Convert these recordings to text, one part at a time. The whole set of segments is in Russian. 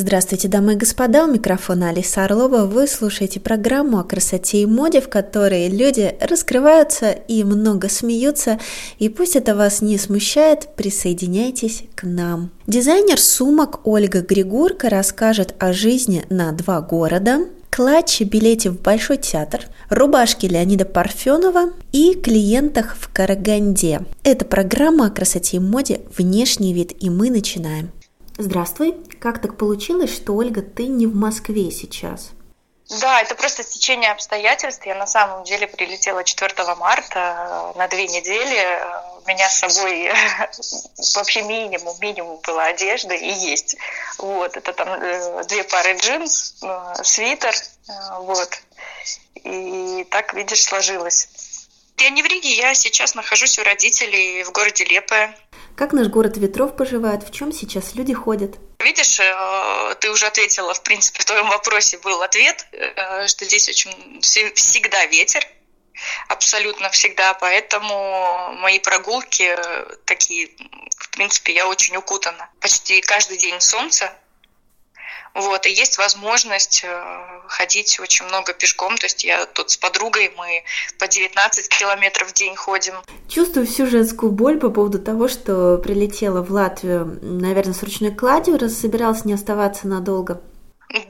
Здравствуйте, дамы и господа, у микрофона Алиса Орлова. Вы слушаете программу о красоте и моде, в которой люди раскрываются и много смеются. И пусть это вас не смущает, присоединяйтесь к нам. Дизайнер сумок Ольга Григорка расскажет о жизни на два города, клатче билете в Большой театр, рубашки Леонида Парфенова и клиентах в Караганде. Это программа о красоте и моде «Внешний вид», и мы начинаем. Здравствуй. Как так получилось, что, Ольга, ты не в Москве сейчас? Да, это просто стечение обстоятельств. Я на самом деле прилетела 4 марта на две недели. У меня с собой вообще минимум, минимум была одежда и есть. Вот, это там э, две пары джинс, э, свитер, э, вот. И так, видишь, сложилось. Я не в Риге, я сейчас нахожусь у родителей в городе Лепе. Как наш город ветров поживает? В чем сейчас люди ходят? Видишь, э, ты уже ответила, в принципе, в твоем вопросе был ответ, э, что здесь очень всегда ветер, абсолютно всегда, поэтому мои прогулки такие, в принципе, я очень укутана. Почти каждый день солнце, вот, и есть возможность э, ходить очень много пешком. То есть я тут с подругой, мы по 19 километров в день ходим. Чувствую всю женскую боль по поводу того, что прилетела в Латвию, наверное, с ручной кладью, раз собиралась не оставаться надолго.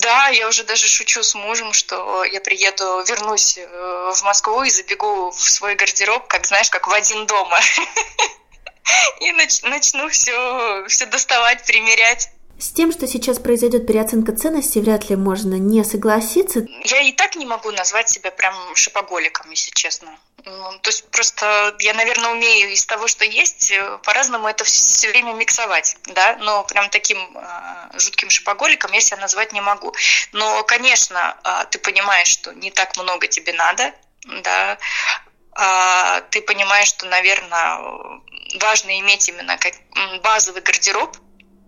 Да, я уже даже шучу с мужем, что я приеду, вернусь э, в Москву и забегу в свой гардероб, как знаешь, как в один дома. И начну все, все доставать, примерять. С тем, что сейчас произойдет переоценка ценностей, вряд ли можно не согласиться. Я и так не могу назвать себя прям шопоголиком, если честно. Ну, то есть просто я, наверное, умею из того, что есть, э, по-разному это все время миксовать, да, но прям таким э, жутким шопоголиком я себя назвать не могу. Но, конечно, э, ты понимаешь, что не так много тебе надо, да, э, ты понимаешь, что, наверное, важно иметь именно как базовый гардероб,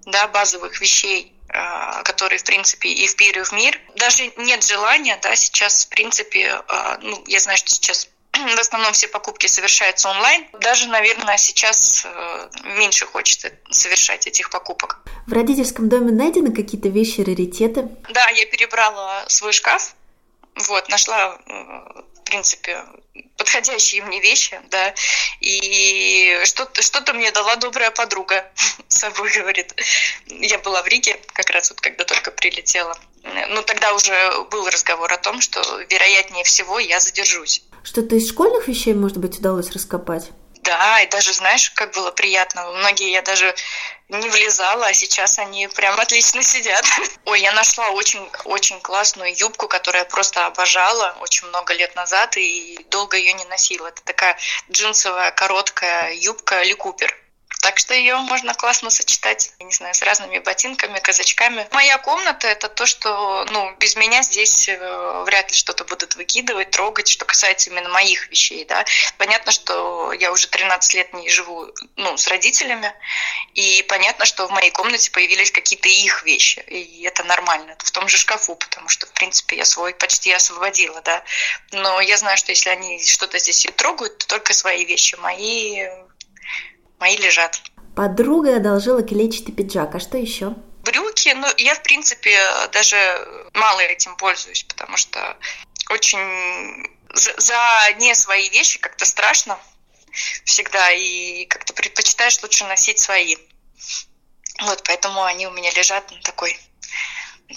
да, базовых вещей, а, которые, в принципе, и в пир, и в мир. Даже нет желания, да, сейчас, в принципе, а, ну, я знаю, что сейчас в основном все покупки совершаются онлайн. Даже, наверное, сейчас э, меньше хочется совершать этих покупок. В родительском доме найдены какие-то вещи, раритеты? Да, я перебрала свой шкаф, вот, нашла э, принципе, подходящие мне вещи, да, и что-то что мне дала добрая подруга с собой, говорит. Я была в Риге, как раз вот когда только прилетела. Ну, тогда уже был разговор о том, что, вероятнее всего, я задержусь. Что-то из школьных вещей, может быть, удалось раскопать? Да, и даже знаешь, как было приятно. Многие я даже не влезала, а сейчас они прям отлично сидят. Ой, я нашла очень-очень классную юбку, которую я просто обожала очень много лет назад и долго ее не носила. Это такая джинсовая короткая юбка Ли Купер. Так что ее можно классно сочетать, я не знаю, с разными ботинками, казачками. Моя комната — это то, что, ну, без меня здесь э, вряд ли что-то будут выкидывать, трогать, что касается именно моих вещей, да. Понятно, что я уже 13 лет не живу, ну, с родителями, и понятно, что в моей комнате появились какие-то их вещи, и это нормально. В том же шкафу, потому что, в принципе, я свой почти освободила, да. Но я знаю, что если они что-то здесь и трогают, то только свои вещи. Мои мои лежат. Подруга одолжила клетчатый пиджак, а что еще? Брюки, ну, я, в принципе, даже мало этим пользуюсь, потому что очень за, за не свои вещи как-то страшно всегда, и как-то предпочитаешь лучше носить свои. Вот, поэтому они у меня лежат на такой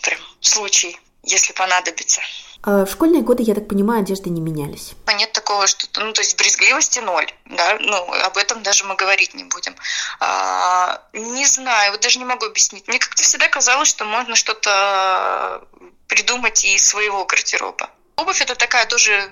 прям случай, если понадобится. А в школьные годы, я так понимаю, одежды не менялись. Нет такого, что... Ну, то есть брезгливости ноль, да, ну, об этом даже мы говорить не будем. А, не знаю, вот даже не могу объяснить. Мне как-то всегда казалось, что можно что-то придумать и из своего гардероба. Обувь это такая тоже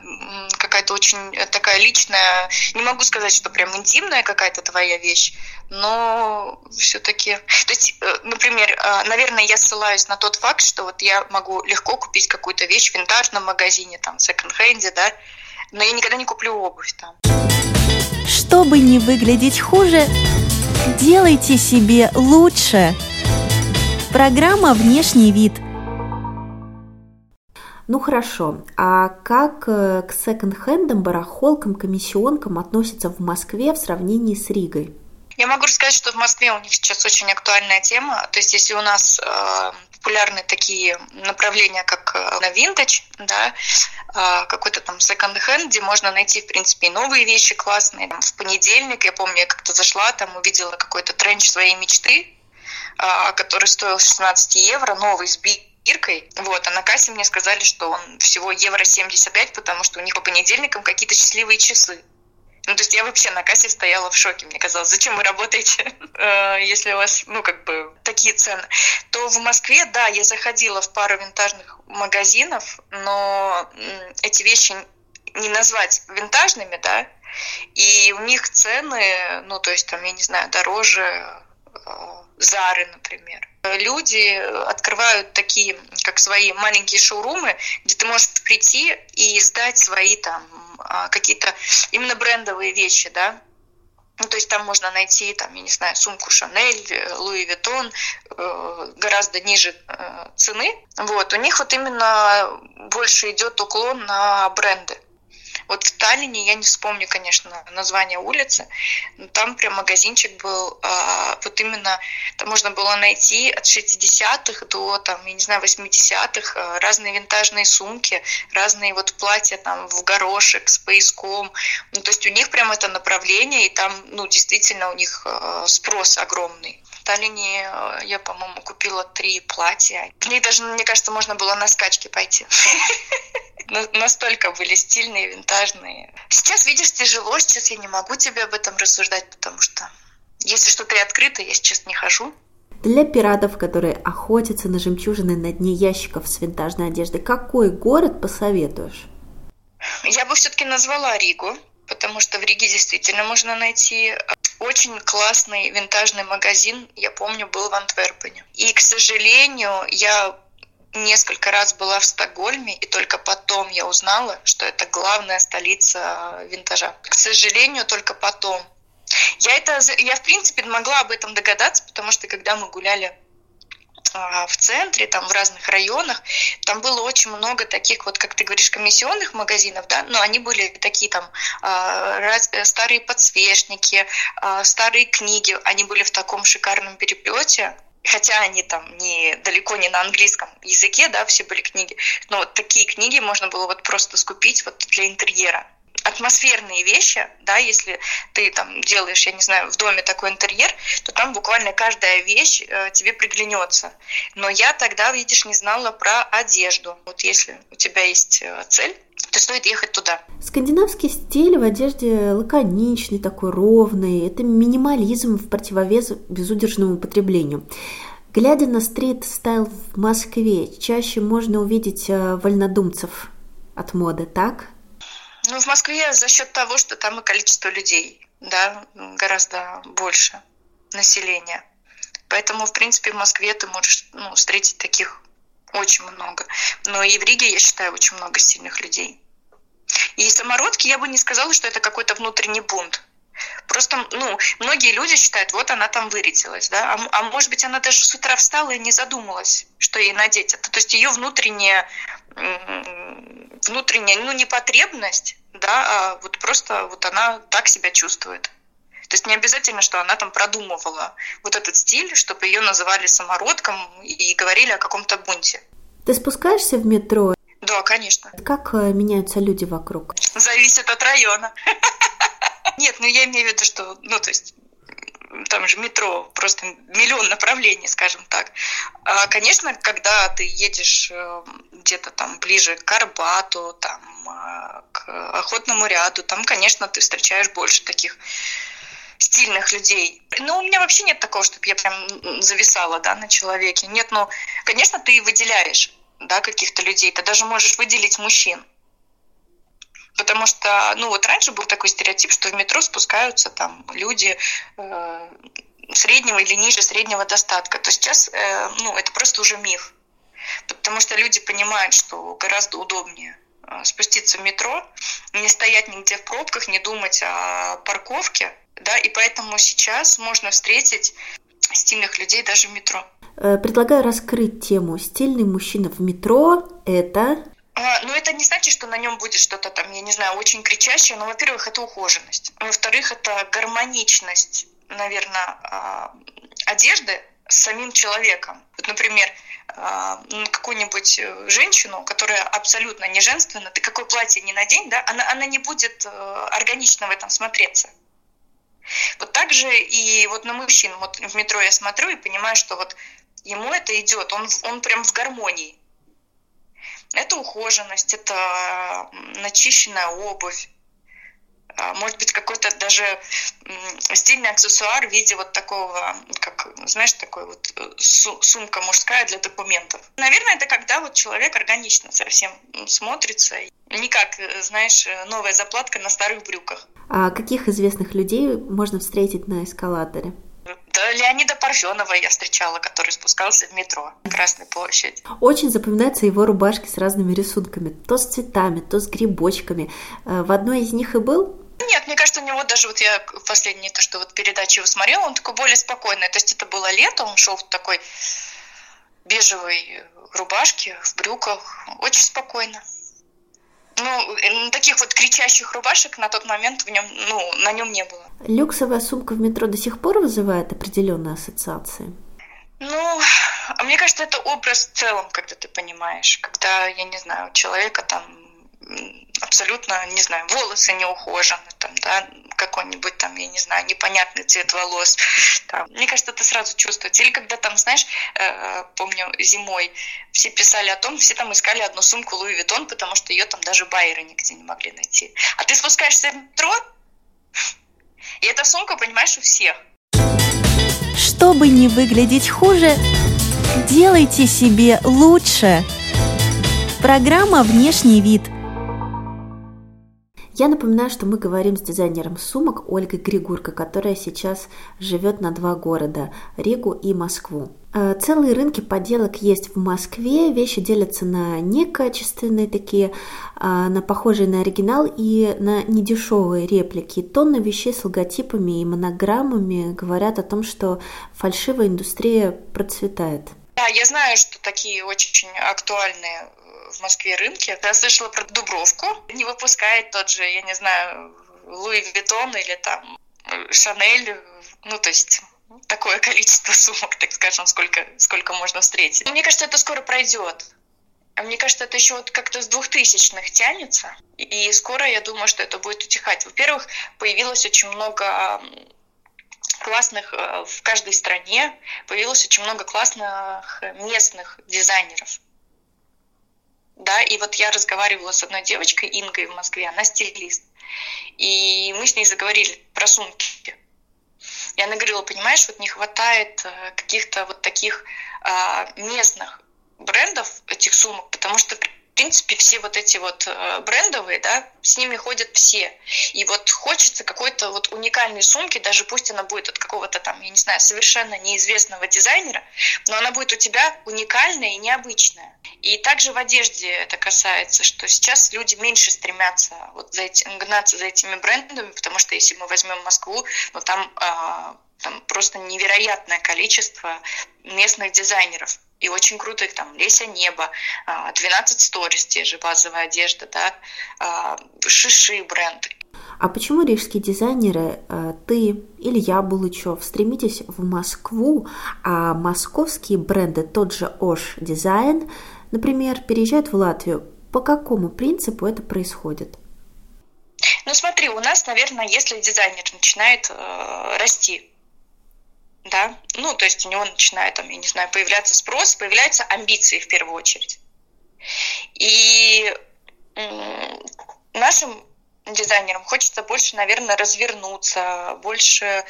какая-то очень э, такая личная, не могу сказать, что прям интимная какая-то твоя вещь, но все-таки, то есть, э, например, э, наверное, я ссылаюсь на тот факт, что вот я могу легко купить какую-то вещь в винтажном магазине, там, секонд-хенде, да, но я никогда не куплю обувь там. Чтобы не выглядеть хуже, делайте себе лучше. Программа «Внешний вид» – ну хорошо, а как э, к секонд-хендам, барахолкам, комиссионкам относятся в Москве в сравнении с Ригой? Я могу сказать, что в Москве у них сейчас очень актуальная тема. То есть если у нас э, популярны такие направления, как э, на винтаж, да, э, какой-то там секонд-хенд, где можно найти, в принципе, и новые вещи классные. В понедельник, я помню, я как-то зашла, там увидела какой-то тренч своей мечты, э, который стоил 16 евро, новый, сбит Иркой, вот, а на кассе мне сказали, что он всего евро 75, потому что у них по понедельникам какие-то счастливые часы. Ну, то есть я вообще на кассе стояла в шоке. Мне казалось, зачем вы работаете, э, если у вас, ну, как бы, такие цены. То в Москве, да, я заходила в пару винтажных магазинов, но эти вещи не назвать винтажными, да, и у них цены, ну, то есть там, я не знаю, дороже э, Зары, например. Люди открывают такие, как свои маленькие шоурумы, где ты можешь прийти и сдать свои там а, какие-то именно брендовые вещи, да, ну, то есть там можно найти, там, я не знаю, сумку Шанель, Луи Виттон, э, гораздо ниже э, цены. Вот, у них вот именно больше идет уклон на бренды. Вот в Таллине, я не вспомню, конечно, название улицы, но там прям магазинчик был, а, вот именно, там можно было найти от 60-х до, там, я не знаю, 80-х а, разные винтажные сумки, разные вот платья там в горошек с пояском. Ну, то есть у них прям это направление, и там, ну, действительно у них а, спрос огромный. Таллине я, по-моему, купила три платья. Них даже, мне кажется, можно было на скачки пойти. настолько были стильные, винтажные. Сейчас, видишь, тяжело, сейчас я не могу тебе об этом рассуждать, потому что если что-то приоткрыто, я сейчас не хожу. Для пиратов, которые охотятся на жемчужины на дне ящиков с винтажной одеждой, какой город посоветуешь? Я бы все-таки назвала Ригу, потому что в Риге действительно можно найти э, очень классный винтажный магазин, я помню, был в Антверпене. И, к сожалению, я несколько раз была в Стокгольме, и только потом я узнала, что это главная столица винтажа. К сожалению, только потом. Я, это, я в принципе могла об этом догадаться, потому что когда мы гуляли в центре, там в разных районах, там было очень много таких вот, как ты говоришь, комиссионных магазинов, да, но они были такие там а, старые подсвечники, а, старые книги, они были в таком шикарном переплете, хотя они там не далеко не на английском языке, да, все были книги, но вот такие книги можно было вот просто скупить вот для интерьера. Атмосферные вещи, да, если ты там делаешь, я не знаю, в доме такой интерьер, то там буквально каждая вещь э, тебе приглянется. Но я тогда, видишь, не знала про одежду. Вот если у тебя есть э, цель, то стоит ехать туда. Скандинавский стиль в одежде лаконичный, такой ровный. Это минимализм в противовес безудержному потреблению. Глядя на стрит-стайл в Москве, чаще можно увидеть э, вольнодумцев от моды, так? Ну, в Москве за счет того, что там и количество людей, да, гораздо больше населения. Поэтому, в принципе, в Москве ты можешь ну, встретить таких очень много. Но и в Риге, я считаю, очень много сильных людей. И самородки, я бы не сказала, что это какой-то внутренний бунт. Просто, ну, многие люди считают, вот она там вырядилась, да, а, а может быть, она даже с утра встала и не задумалась, что ей надеть это. То есть ее внутренняя, внутренняя, ну, не потребность, да, а вот просто вот она так себя чувствует. То есть не обязательно, что она там продумывала вот этот стиль, чтобы ее называли самородком и говорили о каком-то бунте. Ты спускаешься в метро? Да, конечно. Как э, меняются люди вокруг? Зависит от района. Нет, ну я имею в виду, что, ну то есть там же метро, просто миллион направлений, скажем так. А, конечно, когда ты едешь э, где-то там ближе к Карбату, там, э, к Охотному ряду, там, конечно, ты встречаешь больше таких стильных людей. Ну, у меня вообще нет такого, чтобы я прям зависала, да, на человеке. Нет, ну, конечно, ты выделяешь да, каких-то людей, ты даже можешь выделить мужчин. Потому что, ну вот раньше был такой стереотип, что в метро спускаются там люди э, среднего или ниже среднего достатка. То сейчас, э, ну, это просто уже миф. Потому что люди понимают, что гораздо удобнее э, спуститься в метро, не стоять нигде в пробках, не думать о парковке, да, и поэтому сейчас можно встретить стильных людей даже в метро. Э, предлагаю раскрыть тему «Стильный мужчина в метро» — это... А, ну, это не значит, что на нем будет что-то там, я не знаю, очень кричащее, но, во-первых, это ухоженность. Во-вторых, это гармоничность, наверное, а, одежды с самим человеком. Вот, например, а, какую-нибудь э, женщину, которая абсолютно не женственна, ты какое платье не надень, да, она, она не будет э, органично в этом смотреться. Вот так же и вот на мужчин. Вот в метро я смотрю и понимаю, что вот ему это идет, он, он прям в гармонии. Это ухоженность, это начищенная обувь, а, может быть, какой-то даже стильный аксессуар в виде вот такого, как, знаешь, такой вот э, сумка мужская для документов. Наверное, это когда вот человек органично совсем смотрится, не как, э, знаешь, новая заплатка на старых брюках. А каких известных людей можно встретить на эскалаторе? Да, Леонида Парфенова я встречала, который спускался в метро на Красной площади. Очень запоминаются его рубашки с разными рисунками. То с цветами, то с грибочками. Э, в одной из них и был? Нет, мне кажется, у него даже вот я последние то, что вот передачи его смотрела, он такой более спокойный. То есть это было лето, он шел в такой бежевой рубашке, в брюках, очень спокойно. Ну, таких вот кричащих рубашек на тот момент в нем, ну, на нем не было. Люксовая сумка в метро до сих пор вызывает определенные ассоциации? Ну, мне кажется, это образ в целом, когда ты понимаешь, когда, я не знаю, у человека там абсолютно, не знаю, волосы не ухожены, там, да, какой-нибудь там, я не знаю, непонятный цвет волос. Там. Мне кажется, это сразу чувствуется. Или когда там, знаешь, э, помню, зимой все писали о том, все там искали одну сумку Луи Виттон, потому что ее там даже байеры нигде не могли найти. А ты спускаешься в метро, и эта сумка, понимаешь, у всех. Чтобы не выглядеть хуже, делайте себе лучше. Программа «Внешний вид» – я напоминаю, что мы говорим с дизайнером сумок Ольгой Григурко, которая сейчас живет на два города – Ригу и Москву. Э, целые рынки подделок есть в Москве, вещи делятся на некачественные такие, а, на похожие на оригинал и на недешевые реплики. Тонны вещей с логотипами и монограммами говорят о том, что фальшивая индустрия процветает. Да, я знаю, что такие очень актуальные в Москве рынке. Я слышала про Дубровку. Не выпускает тот же, я не знаю, Луи Виттон или там Шанель. Ну, то есть такое количество сумок, так скажем, сколько, сколько можно встретить. Мне кажется, это скоро пройдет. А мне кажется, это еще вот как-то с двухтысячных тянется. И скоро, я думаю, что это будет утихать. Во-первых, появилось очень много классных э, в каждой стране, появилось очень много классных местных дизайнеров да, и вот я разговаривала с одной девочкой, Ингой в Москве, она стилист, и мы с ней заговорили про сумки. И она говорила, понимаешь, вот не хватает э, каких-то вот таких а, местных брендов этих сумок, потому что принципе, все вот эти вот э, брендовые, да, с ними ходят все. И вот хочется какой-то вот уникальной сумки, даже пусть она будет от какого-то там, я не знаю, совершенно неизвестного дизайнера, но она будет у тебя уникальная и необычная. И также в одежде это касается, что сейчас люди меньше стремятся вот за эти, гнаться за этими брендами, потому что если мы возьмем Москву, ну там, а, там просто невероятное количество местных дизайнеров и очень круто их там Леся Небо, 12 Stories, те же базовая одежда, да, а, Шиши бренд. А почему рижские дизайнеры, а, ты, Илья Булычев, стремитесь в Москву, а московские бренды, тот же Ош Дизайн, например, переезжают в Латвию? По какому принципу это происходит? Ну смотри, у нас, наверное, если дизайнер начинает э, расти, да, ну, то есть у него начинает, там, я не знаю, появляться спрос, появляются амбиции в первую очередь. И нашим дизайнерам хочется больше, наверное, развернуться, больше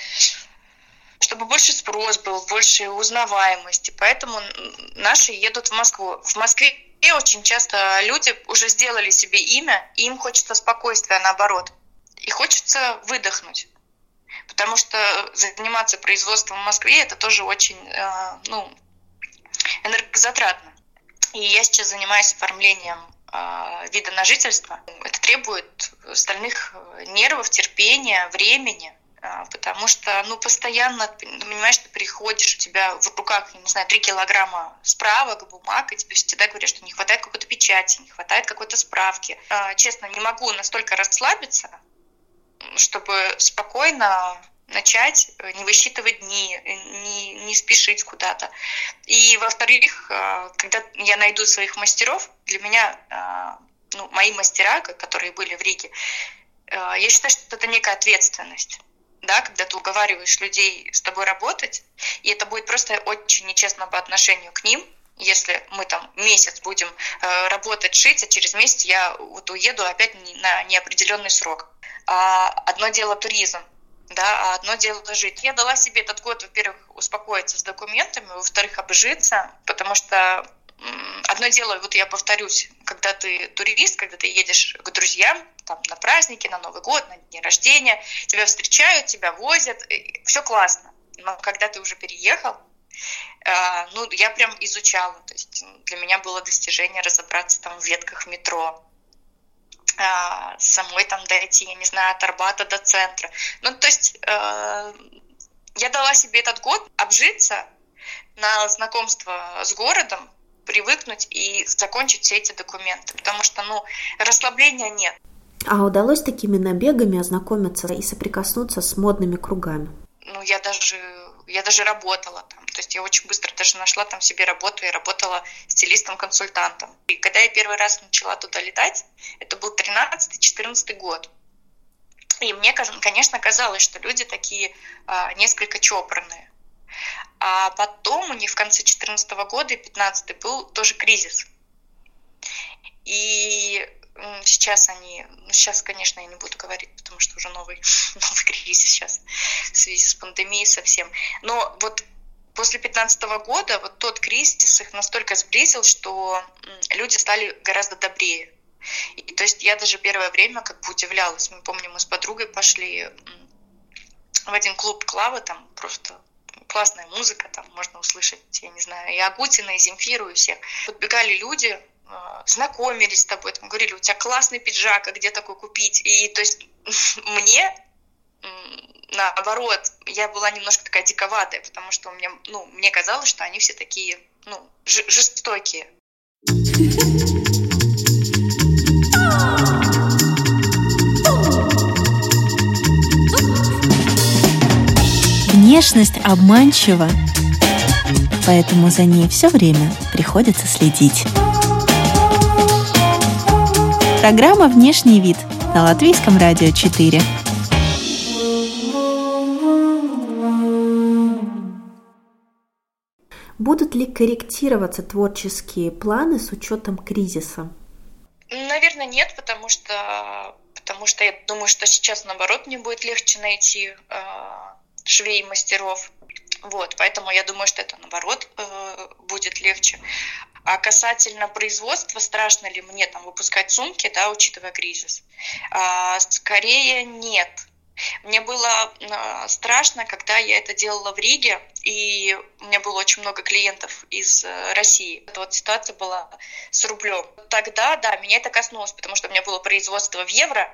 чтобы больше спрос был, больше узнаваемости. Поэтому наши едут в Москву. В Москве очень часто люди уже сделали себе имя, и им хочется спокойствия наоборот. И хочется выдохнуть. Потому что заниматься производством в Москве это тоже очень э, ну, энергозатратно. И я сейчас занимаюсь оформлением э, вида на жительство. Это требует стальных нервов, терпения, времени. Потому что, ну, постоянно, понимаешь, ты приходишь, у тебя в руках, не знаю, 3 килограмма справок, бумаг, и тебе всегда говорят, что не хватает какой-то печати, не хватает какой-то справки. Честно, не могу настолько расслабиться, чтобы спокойно начать, э, не высчитывать дни, э, не, не спешить куда-то. И, во-вторых, а, когда я найду своих мастеров, для меня, ну, мои мастера, которые были в Риге, я считаю, что это некая ответственность да, когда ты уговариваешь людей с тобой работать, и это будет просто очень нечестно по отношению к ним, если мы там месяц будем э, работать, шить, а через месяц я вот уеду опять на неопределенный срок. А одно дело туризм, да, а одно дело жить. Я дала себе этот год, во-первых, успокоиться с документами, во-вторых, обжиться, потому что одно дело, вот я повторюсь, когда ты турист, когда ты едешь к друзьям, там, на праздники, на Новый год, на день рождения, тебя встречают, тебя возят, все классно. Но когда ты уже переехал, э, ну, я прям изучала, то есть для меня было достижение разобраться там в ветках метро, самой там дойти, я не знаю, от Арбата до центра. Ну, то есть э, я дала себе этот год обжиться на знакомство с городом, привыкнуть и закончить все эти документы, потому что, ну, расслабления нет. А удалось такими набегами ознакомиться и соприкоснуться с модными кругами? Ну, я даже, я даже работала там. То есть я очень быстро даже нашла там себе работу и работала стилистом-консультантом. И когда я первый раз начала туда летать, это был 13-14 год. И мне, конечно, казалось, что люди такие а, несколько чопорные. А потом у них в конце 2014 года и 2015 был тоже кризис. И сейчас они, ну сейчас, конечно, я не буду говорить, потому что уже новый, новый кризис сейчас в связи с пандемией совсем. Но вот после 2015 года вот тот кризис их настолько сблизил, что люди стали гораздо добрее. И, то есть я даже первое время как бы удивлялась. Мы помним, мы с подругой пошли в один клуб Клава, там просто классная музыка, там можно услышать, я не знаю, и Агутина, и Земфиру, и всех. Подбегали люди, знакомились с тобой, там, говорили, у тебя классный пиджак, а где такой купить? И то есть мне наоборот, я была немножко такая диковатая, потому что у меня, ну, мне казалось, что они все такие, ну, жестокие. Внешность обманчива, поэтому за ней все время приходится следить. Программа «Внешний вид» на Латвийском радио 4. Будут ли корректироваться творческие планы с учетом кризиса? Наверное, нет, потому что, потому что я думаю, что сейчас, наоборот, мне будет легче найти э, швей мастеров. Вот, поэтому я думаю, что это наоборот э, будет легче. А касательно производства, страшно ли мне там выпускать сумки, да, учитывая кризис? А, скорее нет. Мне было э, страшно, когда я это делала в Риге, и у меня было очень много клиентов из э, России. Эта вот ситуация была с рублем. Тогда, да, меня это коснулось, потому что у меня было производство в евро,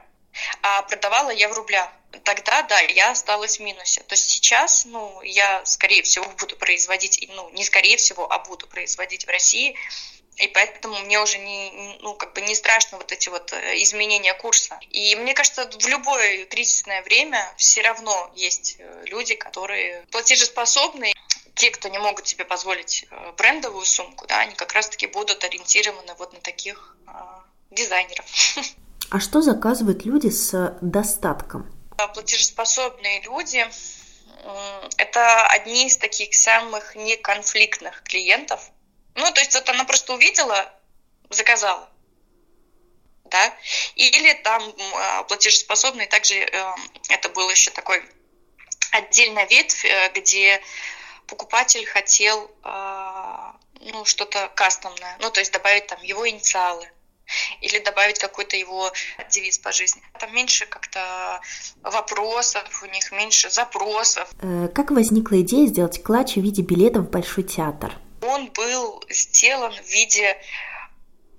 а продавала я в рублях. Тогда, да, я осталась в минусе. То есть сейчас, ну, я, скорее всего, буду производить, ну, не скорее всего, а буду производить в России, и поэтому мне уже не, ну, как бы не страшно вот эти вот э, изменения курса. И мне кажется, в любое кризисное время все равно есть э, люди, которые платежеспособны. Те, кто не могут себе позволить э, брендовую сумку, да, они как раз-таки будут ориентированы вот на таких дизайнеров. А что заказывают люди с достатком? Платежеспособные люди – это одни из таких самых неконфликтных клиентов. Ну, то есть вот она просто увидела, заказала. Да? Или там а, платежеспособные, также э, это был еще такой отдельная ветвь, э, где покупатель хотел а, ну, что-то кастомное. Ну, то есть добавить там его инициалы или добавить какой-то его девиз по жизни. Там меньше как-то вопросов, у них меньше запросов. Э, как возникла идея сделать клатч в виде билета в Большой театр? Он был сделан в виде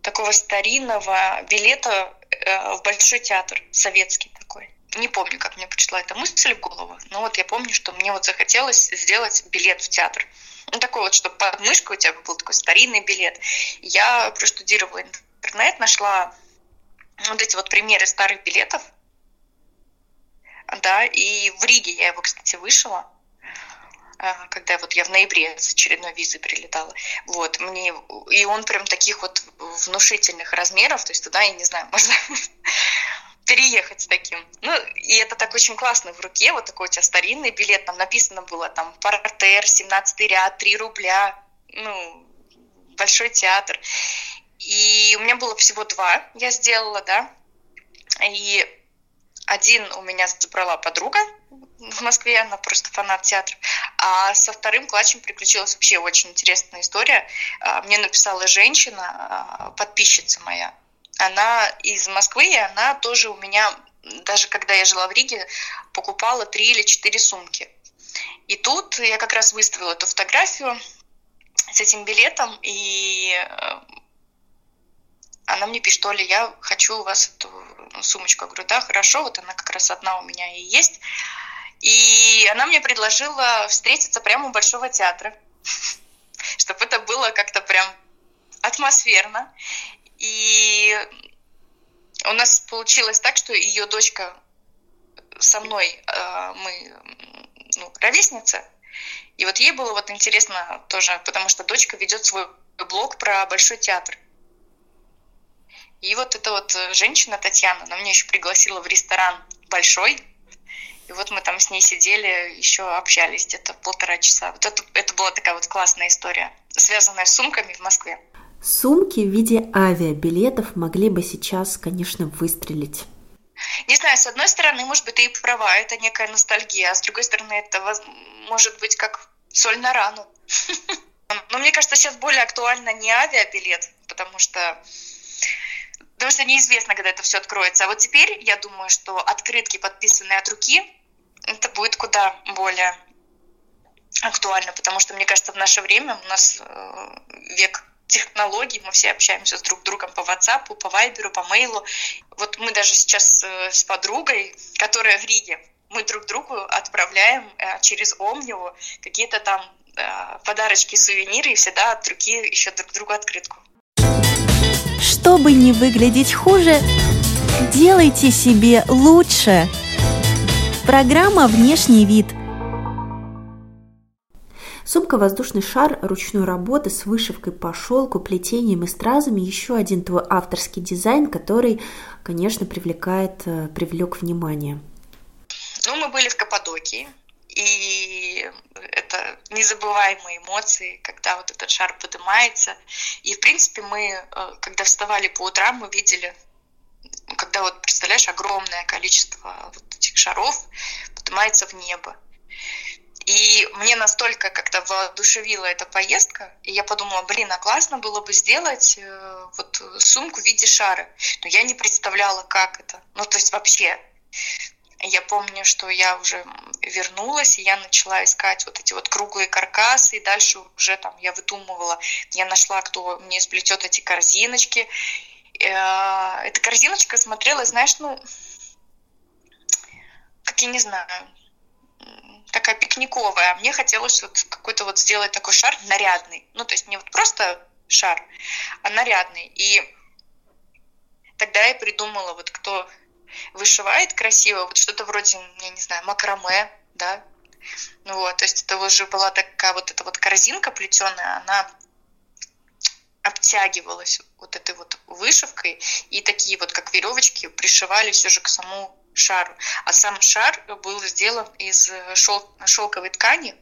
такого старинного билета э, в Большой театр, советский такой. Не помню, как мне пришла эта мысль в голову, но вот я помню, что мне вот захотелось сделать билет в театр. Ну, такой вот, чтобы под мышкой у тебя был такой старинный билет. Я проштудировала интернет, нашла вот эти вот примеры старых билетов, да, и в Риге я его, кстати, вышла, а, когда вот я в ноябре с очередной визы прилетала, вот, мне, и он прям таких вот внушительных размеров, то есть туда, я не знаю, можно переехать с таким. Ну, и это так очень классно в руке, вот такой у тебя старинный билет, там написано было там «Портер», «17 ряд», «3 рубля», ну, Большой театр. И у меня было всего два, я сделала, да. И один у меня забрала подруга в Москве, она просто фанат театра. А со вторым клатчем приключилась вообще очень интересная история. А, мне написала женщина, а, подписчица моя. Она из Москвы, и она тоже у меня, даже когда я жила в Риге, покупала три или четыре сумки. И тут я как раз выставила эту фотографию с этим билетом, и э, она мне пишет, Оля, я хочу у вас эту сумочку. Я говорю, да, хорошо, вот она как раз одна у меня и есть. И она мне предложила встретиться прямо у Большого театра, чтобы это было как-то прям атмосферно. И у нас получилось так, что ее дочка со мной, э, мы ну, ровесница, и вот ей было вот интересно тоже, потому что дочка ведет свой блог про Большой театр. И вот эта вот э, женщина Татьяна, она меня еще пригласила в ресторан большой, и вот мы там с ней сидели, еще общались где-то полтора часа. Вот это, это была такая вот классная история, связанная с сумками в Москве. Сумки в виде авиабилетов могли бы сейчас, конечно, выстрелить. Не знаю, с одной стороны, может быть, ты и права, это некая ностальгия, а с другой стороны, это может быть как соль на рану. Но мне кажется, сейчас более актуально не авиабилет, потому что потому что неизвестно, когда это все откроется. А вот теперь я думаю, что открытки, подписанные от руки, это будет куда более актуально, потому что, мне кажется, в наше время у нас э, век технологий, мы все общаемся с друг другом по WhatsApp, по Viber, по мейлу. Вот мы даже сейчас э, с подругой, которая в Риге, мы друг другу отправляем э, через Омнио какие-то там подарочки, сувениры, и всегда от руки еще друг другу открытку. Чтобы не выглядеть хуже, делайте себе лучше. Программа «Внешний вид». Сумка-воздушный шар ручной работы с вышивкой по шелку, плетением и стразами – еще один твой авторский дизайн, который, конечно, привлекает, э, привлек внимание. Ну, мы были в Каппадокии, и это незабываемые эмоции, когда вот этот шар поднимается. И, в принципе, мы, э, когда вставали по утрам, мы видели, когда вот, представляешь, огромное количество вот этих шаров поднимается в небо. И мне настолько как-то воодушевила эта поездка, и я подумала, блин, а классно было бы сделать э, вот сумку в виде шара. Но я не представляла, как это. Ну, то есть вообще. Я помню, что я уже вернулась, и я начала искать вот эти вот круглые каркасы, и дальше уже там я выдумывала, я нашла, кто мне сплетет эти корзиночки. Э, эта корзиночка смотрелась, знаешь, ну, как я не знаю, такая пикниковая. Мне хотелось вот какой-то вот сделать такой шар нарядный. Ну, то есть не вот просто шар, а нарядный. И тогда я придумала, вот кто вышивает красиво, вот что-то вроде, я не знаю, макраме, да, ну вот, то есть это уже была такая вот эта вот корзинка плетеная, она обтягивалась вот этой вот вышивкой, и такие вот, как веревочки, пришивались уже к самому шару. А сам шар был сделан из шел, шелковой ткани,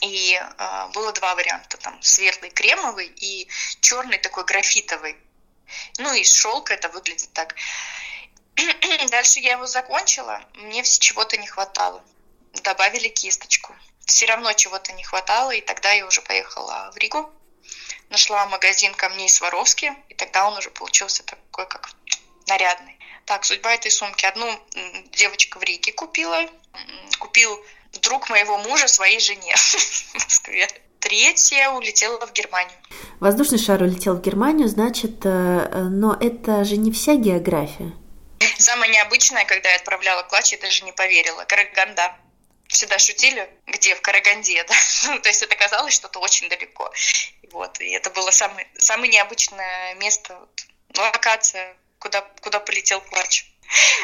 и э, было два варианта, там светлый кремовый и черный такой графитовый. Ну, из шелка это выглядит так. Дальше я его закончила, мне чего-то не хватало. Добавили кисточку. все равно чего-то не хватало, и тогда я уже поехала в Ригу, нашла магазин камней Сваровски, и тогда он уже получился такой, как нарядный. Так, судьба этой сумки. Одну девочка в Риге купила, купил друг моего мужа своей жене в Москве. Третья улетела в Германию. Воздушный шар улетел в Германию, значит, э, э, но это же не вся география. Самое необычное, когда я отправляла клатч, я даже не поверила. Караганда. Всегда шутили, где в Караганде, да? Ну, то есть это казалось что-то очень далеко. Вот, и это было самое, самое необычное место, вот, локация, куда, куда полетел клатч.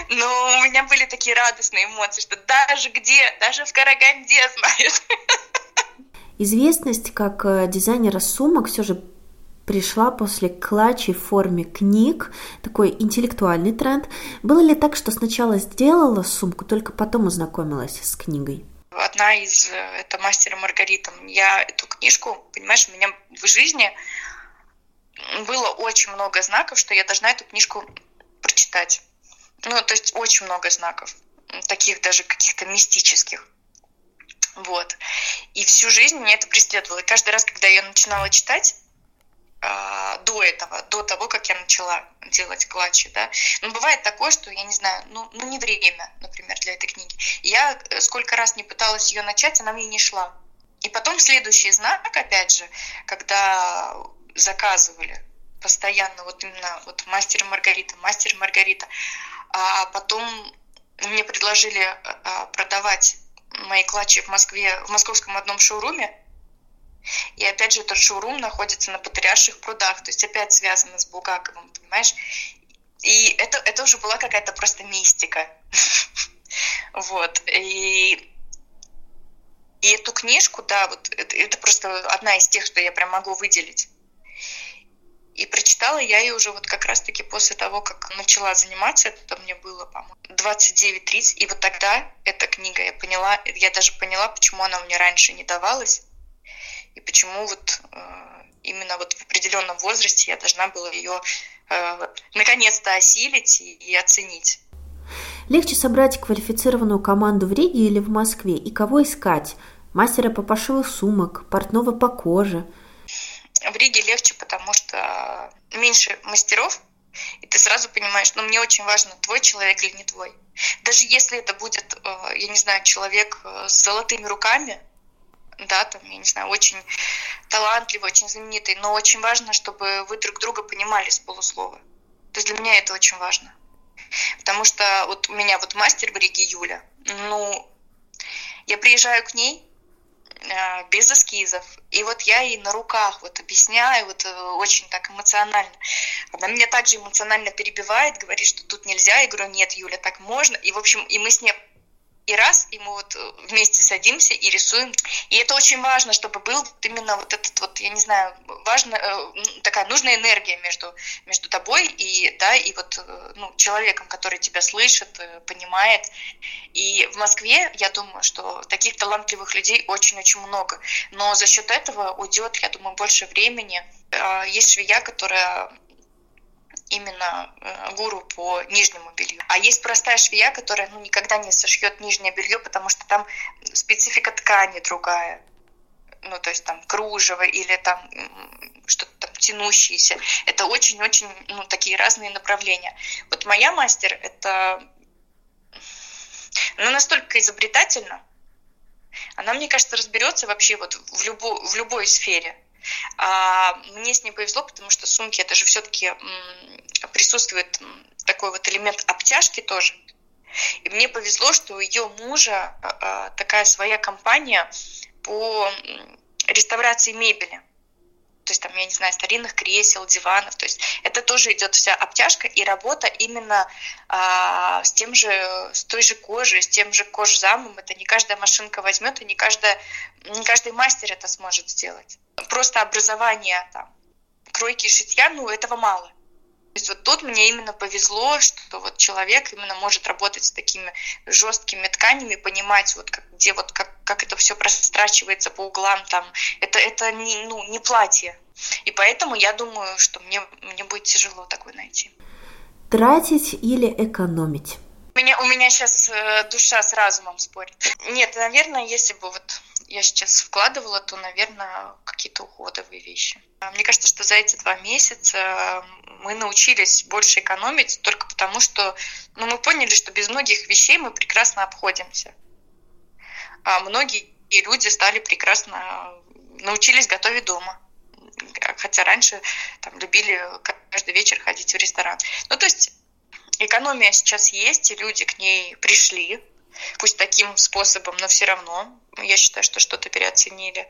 Но у меня были такие радостные эмоции, что даже где, даже в Караганде знаешь. Известность как э, дизайнера сумок все же пришла после клатчей в форме книг, такой интеллектуальный тренд. Было ли так, что сначала сделала сумку, только потом ознакомилась с книгой? Одна из, э, это «Мастер и Маргарита». Я эту книжку, понимаешь, у меня в жизни было очень много знаков, что я должна эту книжку прочитать. Ну, то есть очень много знаков, таких даже каких-то мистических. Вот. И всю жизнь меня это преследовало. И каждый раз, когда я начинала читать, а, до этого, до того, как я начала делать клатчи, да. Но бывает такое, что, я не знаю, ну, ну не время, например, для этой книги. Я э, сколько раз не пыталась ее начать, она мне не шла. И потом следующий знак, опять же, когда заказывали постоянно вот именно вот мастер и Маргарита, мастер и Маргарита, а потом мне предложили а, продавать мои клатчи в Москве, в московском одном шоуруме, и опять же, этот шоурум находится на Патриарших прудах, то есть опять связано с Булгаковым, понимаешь? И это, это уже была какая-то просто мистика. Вот. И, и эту книжку, да, вот это, это просто одна из тех, что я прям могу выделить. И прочитала я ее уже вот как раз-таки после того, как начала заниматься, это мне было, по-моему, 29-30, и вот тогда эта книга, я поняла, я даже поняла, почему она мне раньше не давалась, и почему вот э, именно вот в определенном возрасте я должна была ее э, наконец-то осилить и, и оценить. Легче собрать квалифицированную команду в Риге или в Москве? И кого искать? Мастера по пошиву сумок, портного по коже? В Риге легче, потому что меньше мастеров, и ты сразу понимаешь, ну, мне очень важно, твой человек или не твой. Даже если это будет, э, я не знаю, человек с золотыми руками, да, там, я не знаю, очень талантливый, очень знаменитый, но очень важно, чтобы вы друг друга понимали с полуслова. То есть для меня это очень важно. Потому что вот у меня вот мастер в Риге Юля, ну, я приезжаю к ней э, без эскизов, и вот я ей на руках вот объясняю, вот э, очень так эмоционально. Она меня также эмоционально перебивает, говорит, что тут нельзя, я говорю, нет, Юля, так можно. И, в общем, и мы с ней и раз, и мы вот э, вместе садимся и рисуем. И это очень важно, чтобы был именно вот этот вот, я не знаю, важно, э, такая нужная энергия между, между тобой и, да, и вот э, ну, человеком, который тебя слышит, понимает. И в Москве, я думаю, что таких талантливых людей очень-очень много. Но за счет этого уйдет, я думаю, больше времени. Есть швея, которая именно э, гуру по нижнему белью. А есть простая швея, которая ну, никогда не сошьет нижнее белье, потому что там специфика ткани другая. Ну, то есть там кружево или там что-то там тянущееся. Это очень-очень ну, такие разные направления. Вот моя мастер, это она настолько изобретательна, она, мне кажется, разберется вообще вот в, любо, в любой сфере. А мне с ней повезло, потому что сумки это же все-таки присутствует такой вот элемент обтяжки тоже. И мне повезло, что у ее мужа а, такая своя компания по реставрации мебели то есть там, я не знаю, старинных кресел, диванов, то есть это тоже идет вся обтяжка и работа именно а, с тем же, с той же кожей, с тем же кожзамом, это не каждая машинка возьмет, и не, каждая, не каждый мастер это сможет сделать. Просто образование там, кройки и шитья, ну, этого мало. То есть вот тут мне именно повезло, что вот человек именно может работать с такими жесткими тканями, понимать вот как, где вот как, как это все прострачивается по углам там. Это, это не, ну, не платье. И поэтому я думаю, что мне, мне будет тяжело такое найти. Тратить или экономить? У меня, у меня сейчас э, душа с разумом спорит. Нет, наверное, если бы вот я сейчас вкладывала, то, наверное, какие-то уходовые вещи. А, мне кажется, что за эти два месяца мы научились больше экономить только потому, что ну, мы поняли, что без многих вещей мы прекрасно обходимся. А многие люди стали прекрасно научились готовить дома. Хотя раньше там любили каждый вечер ходить в ресторан. Ну, то есть экономия сейчас есть, и люди к ней пришли, пусть таким способом, но все равно я считаю, что что-то переоценили.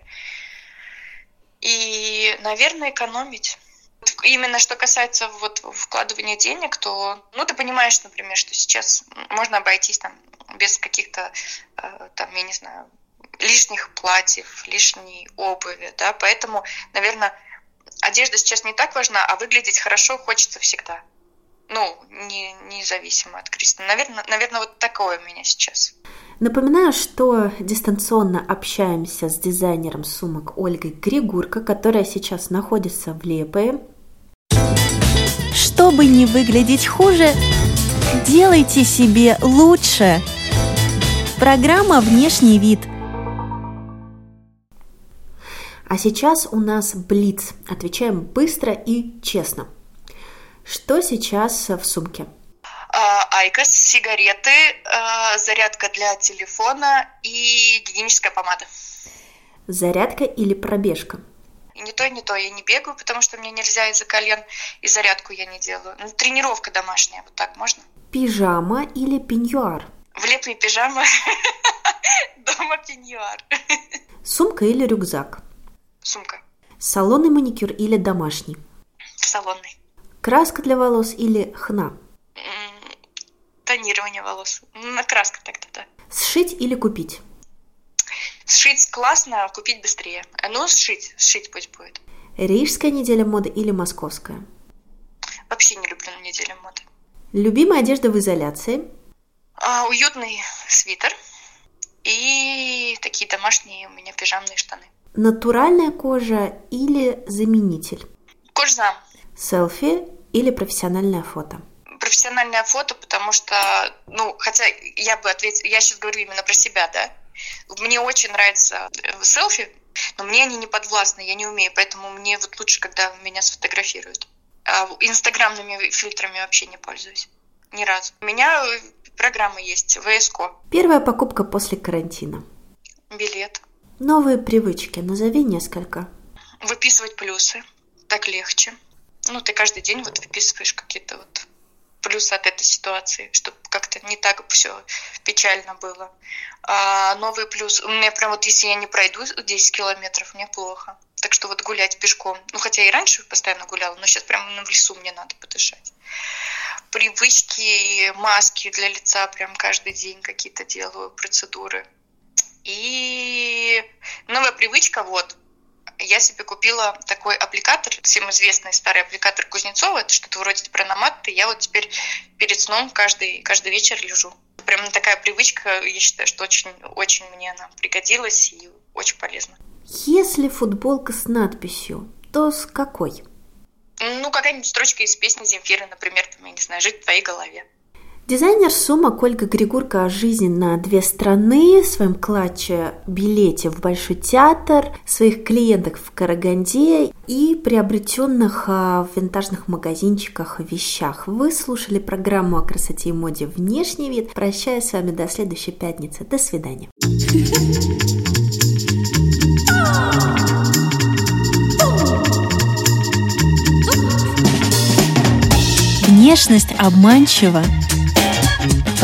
И, наверное, экономить. Именно что касается вот вкладывания денег, то, ну, ты понимаешь, например, что сейчас можно обойтись там без каких-то, э, там, я не знаю, лишних платьев, лишней обуви, да, поэтому, наверное, одежда сейчас не так важна, а выглядеть хорошо хочется всегда. Ну, не, независимо от крестного. Наверное, наверное, вот такое у меня сейчас. Напоминаю, что дистанционно общаемся с дизайнером сумок Ольгой Григурко, которая сейчас находится в Лепое. Чтобы не выглядеть хуже, делайте себе лучше. Программа «Внешний вид» – а сейчас у нас Блиц. Отвечаем быстро и честно. Что сейчас в сумке? А, IQOS, сигареты, а, зарядка для телефона и гигиеническая помада. Зарядка или пробежка? И не то, и не то. Я не бегаю, потому что мне нельзя из-за колен, и зарядку я не делаю. Ну, тренировка домашняя, вот так можно? Пижама или пеньюар? В летней пижама, дома пеньюар. Сумка или рюкзак? Сумка. Салонный маникюр или домашний? Салонный. Краска для волос или хна? Тонирование волос. На краска тогда, да. Сшить или купить? Сшить классно, а купить быстрее. Ну, сшить, сшить пусть будет. Рижская неделя моды или московская? Вообще не люблю неделю моды. Любимая одежда в изоляции? А, уютный свитер и такие домашние у меня пижамные штаны. Натуральная кожа или заменитель? Кожзам. Селфи или профессиональное фото? Профессиональное фото, потому что, ну, хотя я бы ответила, я сейчас говорю именно про себя, да. Мне очень нравится э, селфи, но мне они не подвластны, я не умею, поэтому мне вот лучше, когда меня сфотографируют. А инстаграмными фильтрами вообще не пользуюсь. Ни разу. У меня э, программа есть, ВСКО. Первая покупка после карантина? Билет. Новые привычки. Назови несколько. Выписывать плюсы. Так легче. Ну, ты каждый день вот выписываешь какие-то вот плюсы от этой ситуации, чтобы как-то не так все печально было. А новый плюс, у меня прям вот если я не пройду 10 километров, мне плохо. Так что вот гулять пешком, ну хотя и раньше постоянно гуляла, но сейчас прям в лесу мне надо подышать. Привычки, маски для лица прям каждый день какие-то делаю, процедуры. И новая привычка, вот, я себе купила такой аппликатор, всем известный старый аппликатор Кузнецова, это что-то вроде прономат, и я вот теперь перед сном каждый, каждый вечер лежу. Прям такая привычка, я считаю, что очень, очень мне она пригодилась и очень полезна. Если футболка с надписью, то с какой? Ну, какая-нибудь строчка из песни Земфиры, например, там, я не знаю, «Жить в твоей голове». Дизайнер сумок Ольга Григурка о жизни на две страны, в своем клатче билете в Большой театр, своих клиентах в Караганде и приобретенных а, в винтажных магазинчиках вещах. Вы слушали программу о красоте и моде «Внешний вид». Прощаюсь с вами до следующей пятницы. До свидания. Внешность обманчива